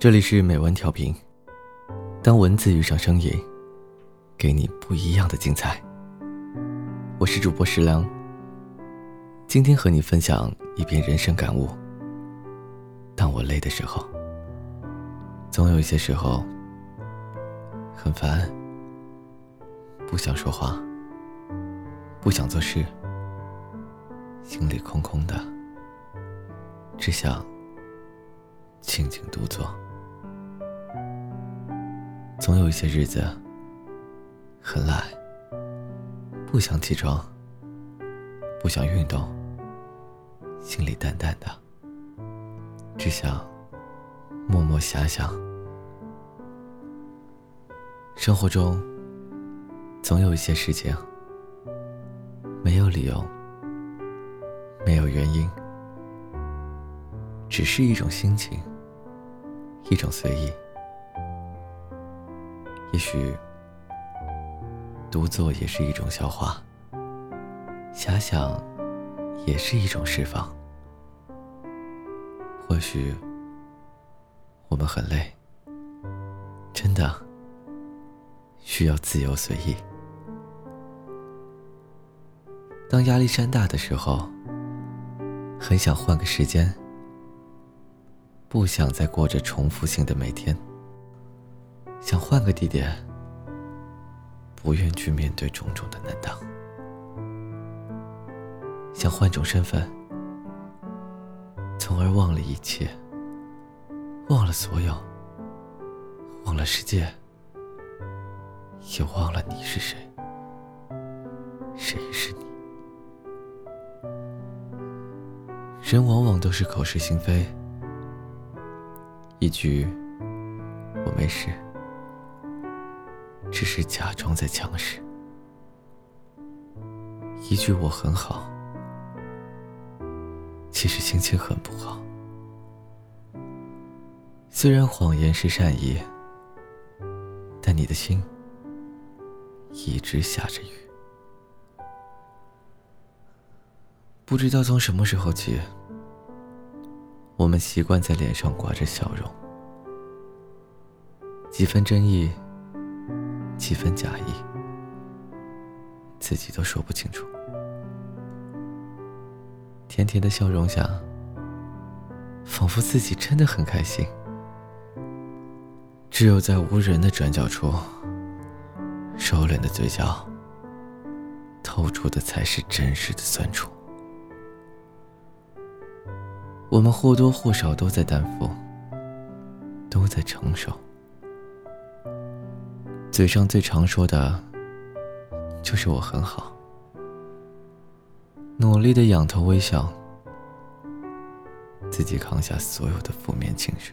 这里是美文调频，当文字遇上声音，给你不一样的精彩。我是主播石良，今天和你分享一篇人生感悟。当我累的时候，总有一些时候很烦，不想说话，不想做事，心里空空的，只想静静独坐。总有一些日子很懒，不想起床，不想运动，心里淡淡的，只想默默遐想。生活中总有一些事情没有理由，没有原因，只是一种心情，一种随意。也许，独坐也是一种消化，遐想也是一种释放。或许，我们很累，真的需要自由随意。当压力山大的时候，很想换个时间，不想再过着重复性的每天。想换个地点，不愿去面对种种的难当；想换种身份，从而忘了一切，忘了所有，忘了世界，也忘了你是谁，谁是你。人往往都是口是心非，一句“我没事”。只是假装在强势，一句“我很好”，其实心情很不好。虽然谎言是善意，但你的心一直下着雨。不知道从什么时候起，我们习惯在脸上挂着笑容，几分真意。几分假意，自己都说不清楚。甜甜的笑容下，仿佛自己真的很开心。只有在无人的转角处，收敛的嘴角，透出的才是真实的酸楚。我们或多或少都在担负，都在承受。嘴上最常说的，就是我很好，努力的仰头微笑，自己扛下所有的负面情绪。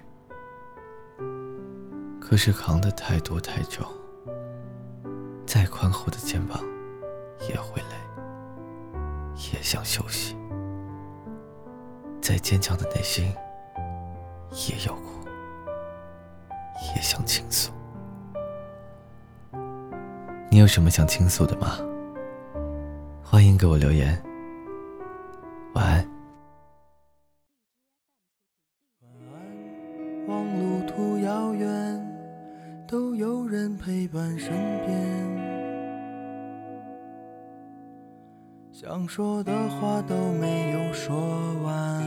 可是扛的太多太久，再宽厚的肩膀也会累，也想休息；再坚强的内心也有苦，也想倾诉。你有什么想倾诉的吗？欢迎给我留言。晚安。晚安，望路途遥远，都有人陪伴身边。想说的话都没有说完，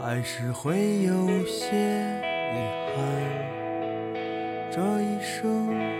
还是会有些遗憾。这一生。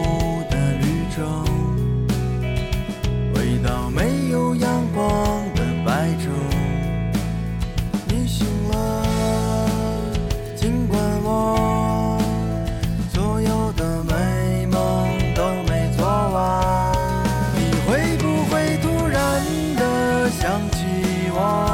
想起我，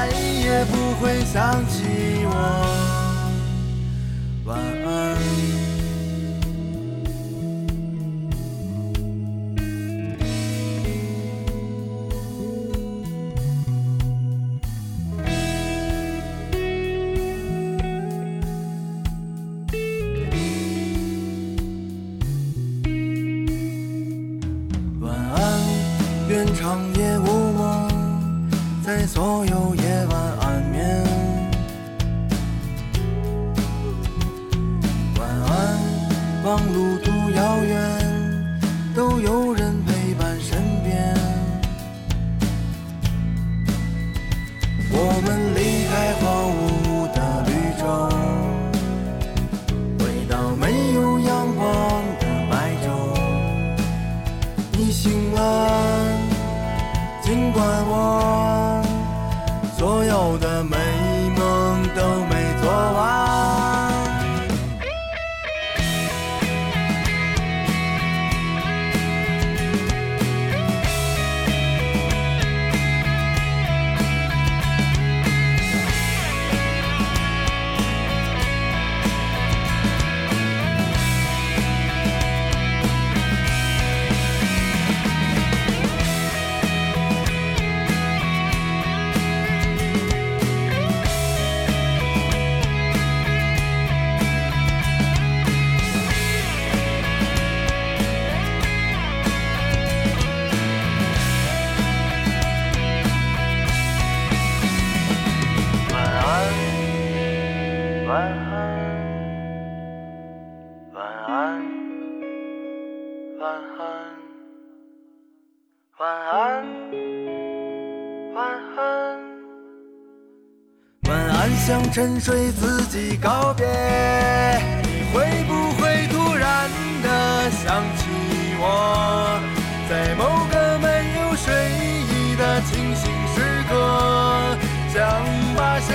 再也不会想起我。忙碌晚安。晚安。晚安向沉睡自己告别你会不会突然的想起我？在某个没有睡意的清醒时刻想把谁